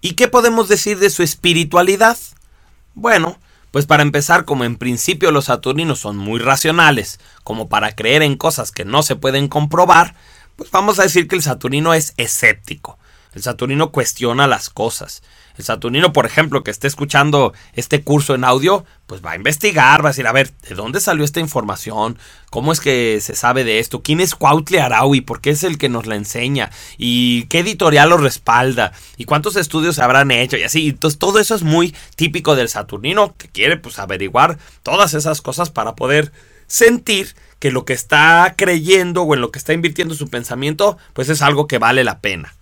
¿Y qué podemos decir de su espiritualidad? Bueno, pues para empezar, como en principio los saturninos son muy racionales, como para creer en cosas que no se pueden comprobar, pues vamos a decir que el saturnino es escéptico. El saturnino cuestiona las cosas. El saturnino, por ejemplo, que esté escuchando este curso en audio, pues va a investigar, va a decir, a ver, ¿de dónde salió esta información? ¿Cómo es que se sabe de esto? ¿Quién es Cuautle Araui? ¿Por qué es el que nos la enseña? ¿Y qué editorial lo respalda? ¿Y cuántos estudios se habrán hecho? Y así, entonces todo eso es muy típico del saturnino, que quiere pues averiguar todas esas cosas para poder sentir que lo que está creyendo o en lo que está invirtiendo su pensamiento, pues es algo que vale la pena.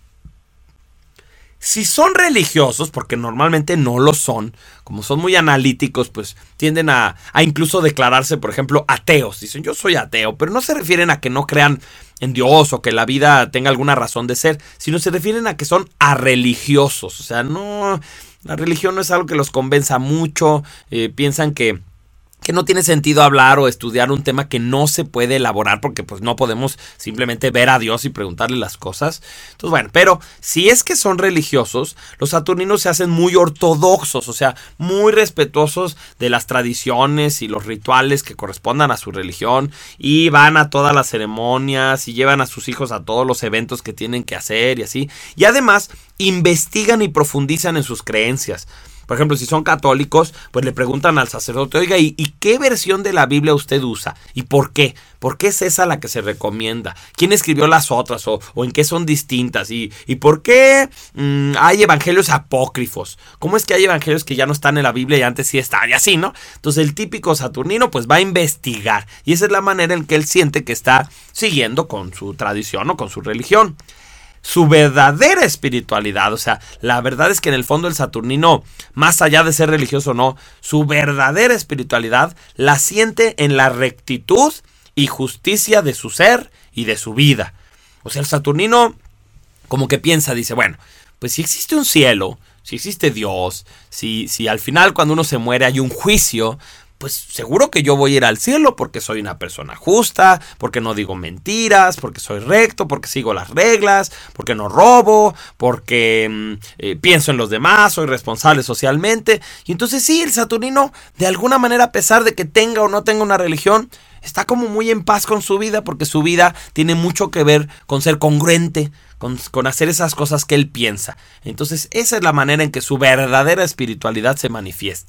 Si son religiosos, porque normalmente no lo son, como son muy analíticos, pues tienden a, a, incluso declararse, por ejemplo, ateos. Dicen, yo soy ateo, pero no se refieren a que no crean en Dios o que la vida tenga alguna razón de ser, sino se refieren a que son arreligiosos. O sea, no, la religión no es algo que los convenza mucho, eh, piensan que que no tiene sentido hablar o estudiar un tema que no se puede elaborar porque pues no podemos simplemente ver a Dios y preguntarle las cosas. Entonces bueno, pero si es que son religiosos, los saturninos se hacen muy ortodoxos, o sea, muy respetuosos de las tradiciones y los rituales que correspondan a su religión y van a todas las ceremonias y llevan a sus hijos a todos los eventos que tienen que hacer y así. Y además investigan y profundizan en sus creencias. Por ejemplo, si son católicos, pues le preguntan al sacerdote, oiga, ¿y, qué versión de la Biblia usted usa? ¿Y por qué? ¿Por qué es esa la que se recomienda? ¿Quién escribió las otras? ¿O, en qué son distintas? ¿Y, y por qué mm, hay evangelios apócrifos? ¿Cómo es que hay evangelios que ya no están en la Biblia y antes sí están? Y así, ¿no? Entonces el típico saturnino pues va a investigar. Y esa es la manera en que él siente que está siguiendo con su tradición o con su religión su verdadera espiritualidad. O sea, la verdad es que en el fondo el Saturnino, más allá de ser religioso o no, su verdadera espiritualidad la siente en la rectitud y justicia de su ser y de su vida. O sea, el Saturnino como que piensa, dice, bueno, pues si existe un cielo, si existe Dios, si, si al final cuando uno se muere hay un juicio, pues seguro que yo voy a ir al cielo porque soy una persona justa, porque no digo mentiras, porque soy recto, porque sigo las reglas, porque no robo, porque mm, eh, pienso en los demás, soy responsable socialmente. Y entonces sí, el Saturnino, de alguna manera, a pesar de que tenga o no tenga una religión, está como muy en paz con su vida porque su vida tiene mucho que ver con ser congruente, con, con, hacer esas cosas que él piensa. Entonces esa es la manera en que su verdadera espiritualidad se manifiesta.